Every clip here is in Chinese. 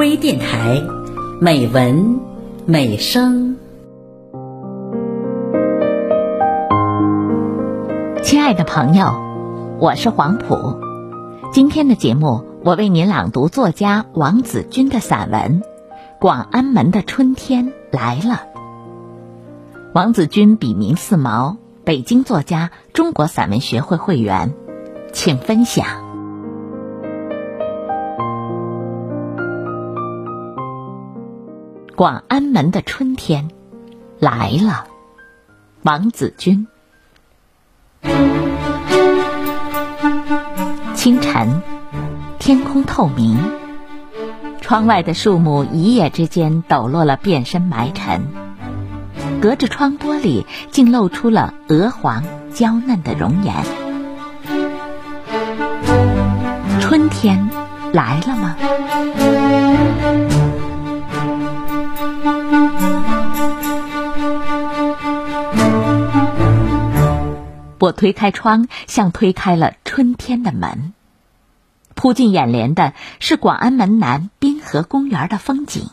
微电台，美文美声。亲爱的朋友，我是黄浦。今天的节目，我为您朗读作家王子君的散文《广安门的春天来了》。王子君笔名四毛，北京作家，中国散文学会会员，请分享。广安门的春天来了，王子君。清晨，天空透明，窗外的树木一夜之间抖落了遍身埋尘，隔着窗玻璃竟露出了鹅黄娇嫩的容颜。春天来了吗？我推开窗，像推开了春天的门。扑进眼帘的是广安门南滨河公园的风景。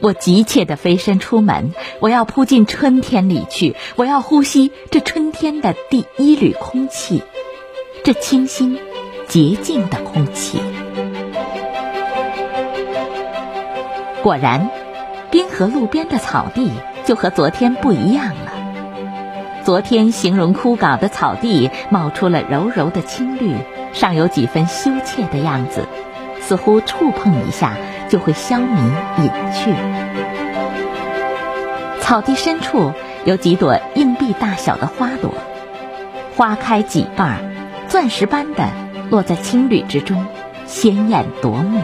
我急切地飞身出门，我要扑进春天里去，我要呼吸这春天的第一缕空气，这清新、洁净的空气。果然，滨河路边的草地就和昨天不一样了。昨天形容枯槁的草地冒出了柔柔的青绿，尚有几分羞怯的样子，似乎触碰一下就会消弭隐去。草地深处有几朵硬币大小的花朵，花开几瓣，钻石般的落在青绿之中，鲜艳夺目。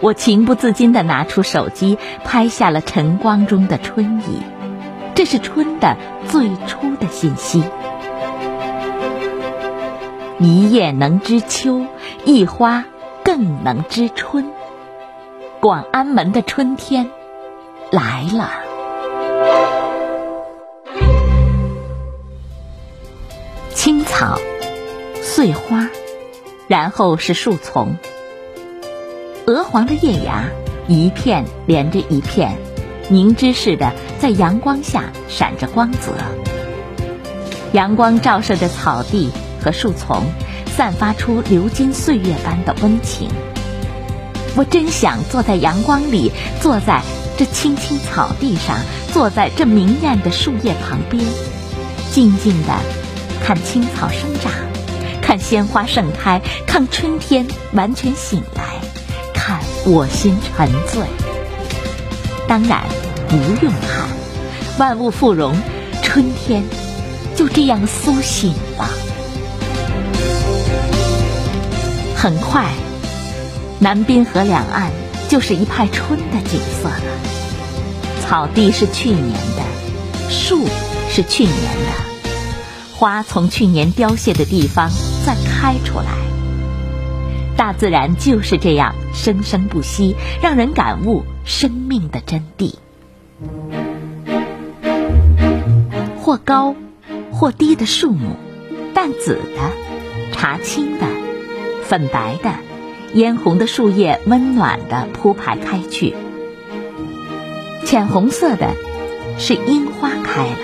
我情不自禁地拿出手机，拍下了晨光中的春意。这是春的最初的信息。一叶能知秋，一花更能知春。广安门的春天来了。青草、碎花，然后是树丛。鹅黄的叶芽，一片连着一片。凝脂似的，在阳光下闪着光泽。阳光照射着草地和树丛，散发出流金岁月般的温情。我真想坐在阳光里，坐在这青青草地上，坐在这明艳的树叶旁边，静静地看青草生长，看鲜花盛开，看春天完全醒来，看我心沉醉。当然，不用看，万物复荣，春天就这样苏醒了。很快，南滨河两岸就是一派春的景色了。草地是去年的，树是去年的，花从去年凋谢的地方再开出来。大自然就是这样生生不息，让人感悟。生命的真谛，或高或低的树木，淡紫的、茶青的、粉白的、嫣红的树叶，温暖的铺排开去；浅红色的，是樱花开了；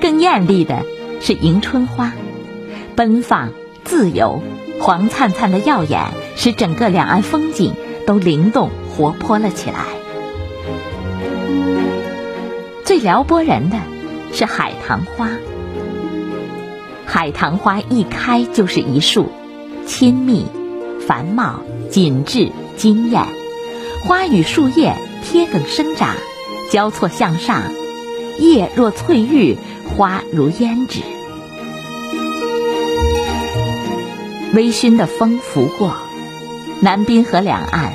更艳丽的是迎春花，奔放、自由、黄灿灿的耀眼，使整个两岸风景都灵动。活泼了起来。最撩拨人的是海棠花，海棠花一开就是一束，亲密、繁茂、紧致、惊艳。花与树叶贴梗生长，交错向上，叶若翠玉，花如胭脂。微醺的风拂过，南滨河两岸。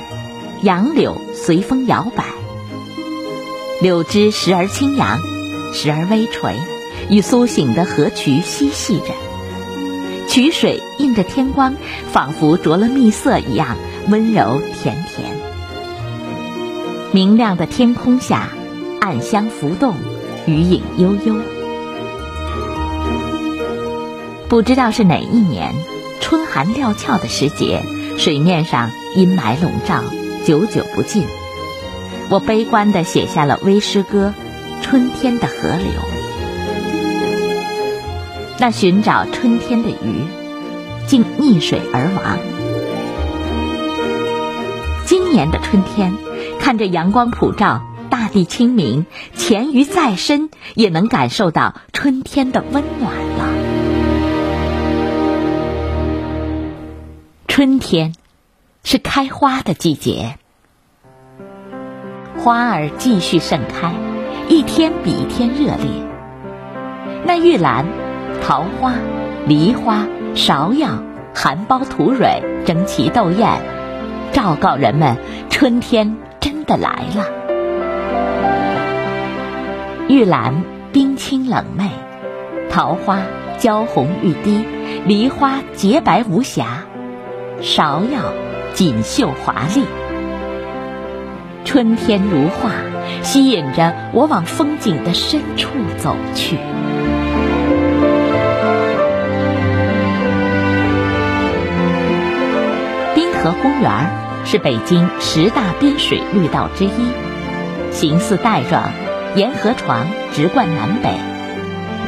杨柳随风摇摆，柳枝时而轻扬，时而微垂，与苏醒的河渠嬉戏着。渠水映着天光，仿佛着了蜜色一样温柔甜甜。明亮的天空下，暗香浮动，余影悠悠。不知道是哪一年，春寒料峭的时节。水面上阴霾笼罩，久久不尽。我悲观地写下了微诗歌《春天的河流》。那寻找春天的鱼，竟溺水而亡。今年的春天，看着阳光普照，大地清明，潜鱼再深，也能感受到春天的温暖了。春天，是开花的季节，花儿继续盛开，一天比一天热烈。那玉兰、桃花、梨花、芍药、含苞吐蕊，争奇斗艳，昭告人们春天真的来了。玉兰冰清冷媚，桃花娇红欲滴，梨花洁白无瑕。芍药锦绣华丽，春天如画，吸引着我往风景的深处走去。滨河公园是北京十大滨水绿道之一，形似带状，沿河床直贯南北。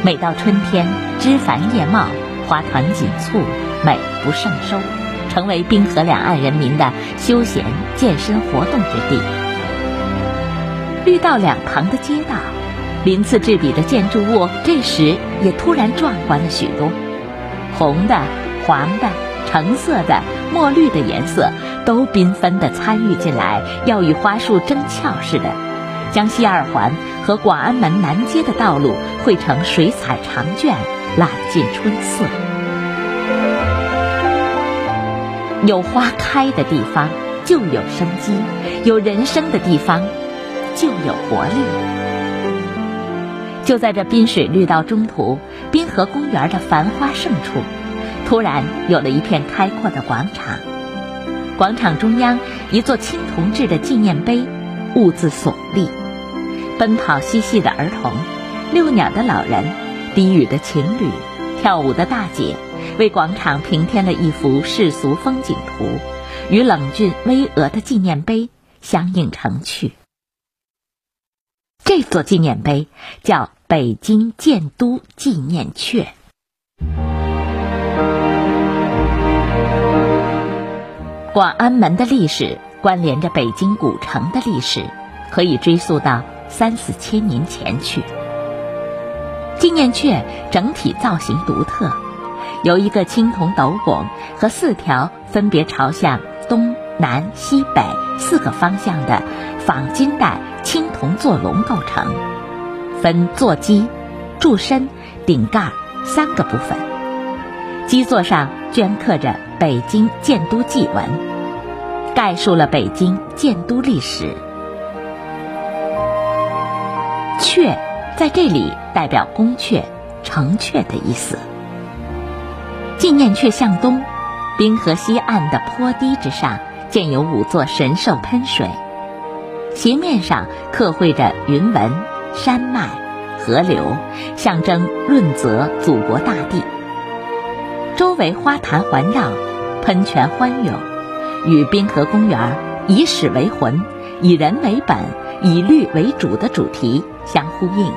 每到春天，枝繁叶茂，花团锦簇，美不胜收。成为滨河两岸人民的休闲健身活动之地。绿道两旁的街道，鳞次栉比的建筑物，这时也突然壮观了许多。红的、黄的、橙色的、墨绿的颜色，都缤纷地参与进来，要与花树争俏似的，将西二环和广安门南街的道路绘成水彩长卷，揽尽春色。有花开的地方就有生机，有人生的地方就有活力。就在这滨水绿道中途，滨河公园的繁花盛处，突然有了一片开阔的广场。广场中央，一座青铜制的纪念碑，兀自耸立。奔跑嬉戏的儿童，遛鸟的老人，低语的情侣，跳舞的大姐。为广场平添了一幅世俗风景图，与冷峻巍峨的纪念碑相映成趣。这座纪念碑叫北京建都纪念阙。广安门的历史关联着北京古城的历史，可以追溯到三四千年前去。纪念阙整体造型独特。由一个青铜斗拱和四条分别朝向东南西北四个方向的仿金带青铜座龙构成，分座基、柱身、顶盖三个部分。基座上镌刻着北京建都祭文，概述了北京建都历史。阙在这里代表宫阙、城阙的意思。纪念阙向东，滨河西岸的坡堤之上建有五座神兽喷水，斜面上刻绘着云纹、山脉、河流，象征润泽祖国大地。周围花坛环绕，喷泉欢涌，与滨河公园以史为魂、以人为本、以绿为主的主题相呼应。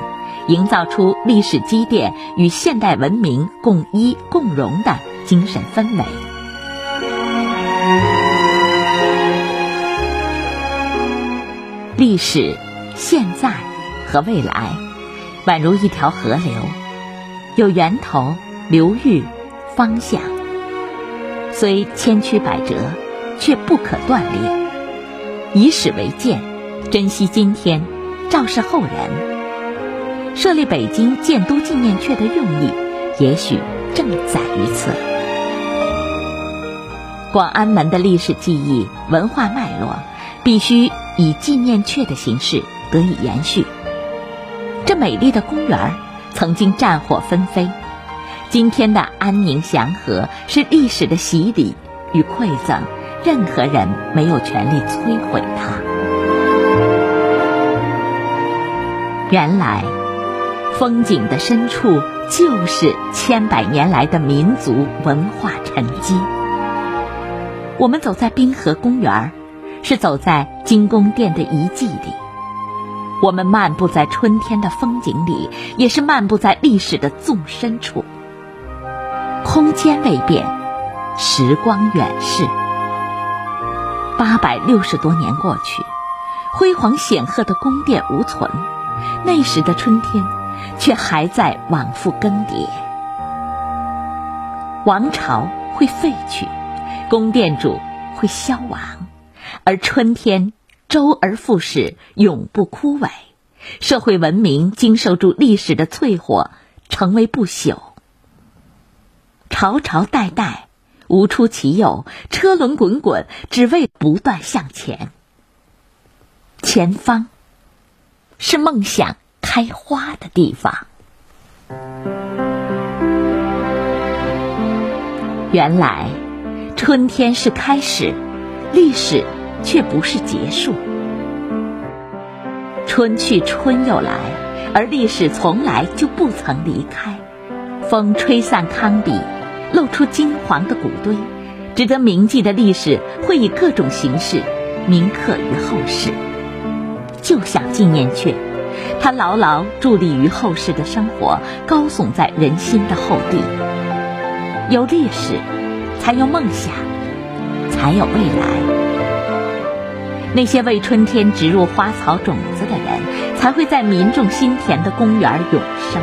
营造出历史积淀与现代文明共依共荣的精神氛围。历史、现在和未来，宛如一条河流，有源头、流域、方向，虽千曲百折，却不可断裂。以史为鉴，珍惜今天，昭示后人。设立北京建都纪念阙的用意，也许正在于此。广安门的历史记忆、文化脉络，必须以纪念阙的形式得以延续。这美丽的公园曾经战火纷飞，今天的安宁祥和是历史的洗礼与馈赠，任何人没有权利摧毁它。原来。风景的深处，就是千百年来的民族文化沉积。我们走在滨河公园，是走在金宫殿的遗迹里；我们漫步在春天的风景里，也是漫步在历史的纵深处。空间未变，时光远逝。八百六十多年过去，辉煌显赫的宫殿无存，那时的春天却还在往复更迭。王朝会废去。宫殿主会消亡，而春天周而复始，永不枯萎。社会文明经受住历史的淬火，成为不朽。朝朝代代无出其右，车轮滚滚，只为不断向前。前方是梦想开花的地方。原来。春天是开始，历史却不是结束。春去春又来，而历史从来就不曾离开。风吹散康笔，露出金黄的骨堆，值得铭记的历史会以各种形式铭刻于后世。就像纪念阙，它牢牢伫立于后世的生活，高耸在人心的后地。有历史。才有梦想，才有未来。那些为春天植入花草种子的人，才会在民众心田的公园永生。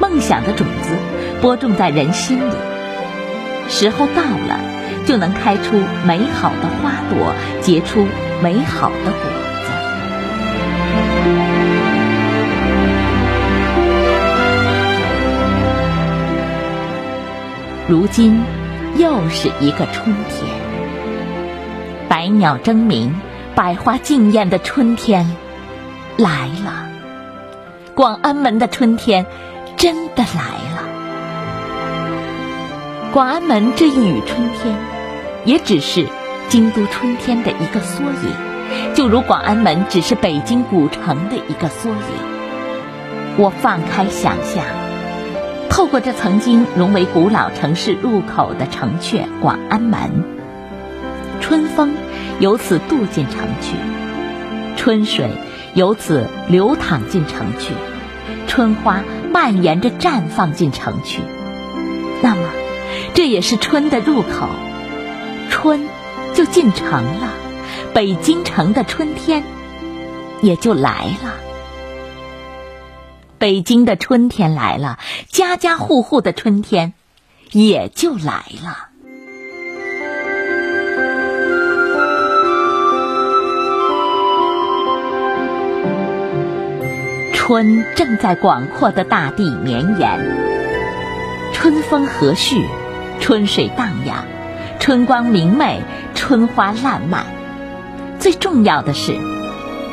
梦想的种子播种在人心里，时候到了，就能开出美好的花朵，结出美好的果子。如今。又是一个春天，百鸟争鸣，百花竞艳的春天来了。广安门的春天真的来了。广安门这一语春天，也只是京都春天的一个缩影，就如广安门只是北京古城的一个缩影。我放开想象。透过这曾经融为古老城市入口的城阙广安门，春风由此渡进城去，春水由此流淌进城去，春花蔓延着绽放进城去。那么，这也是春的入口，春就进城了，北京城的春天也就来了。北京的春天来了，家家户户的春天也就来了。春正在广阔的大地绵延，春风和煦，春水荡漾，春光明媚，春花烂漫。最重要的是，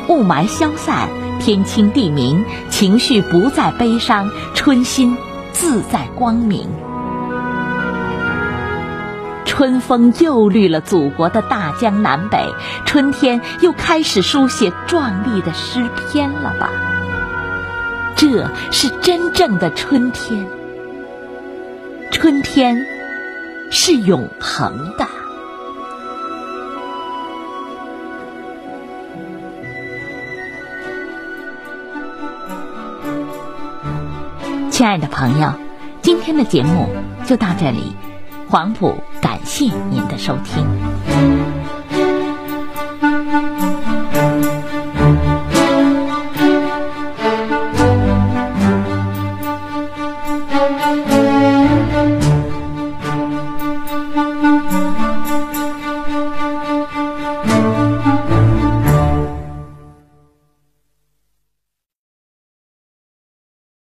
雾霾消散。天清地明，情绪不再悲伤，春心自在光明。春风又绿了祖国的大江南北，春天又开始书写壮丽的诗篇了吧？这是真正的春天，春天是永恒的。亲爱的朋友，今天的节目就到这里，黄埔感谢您的收听。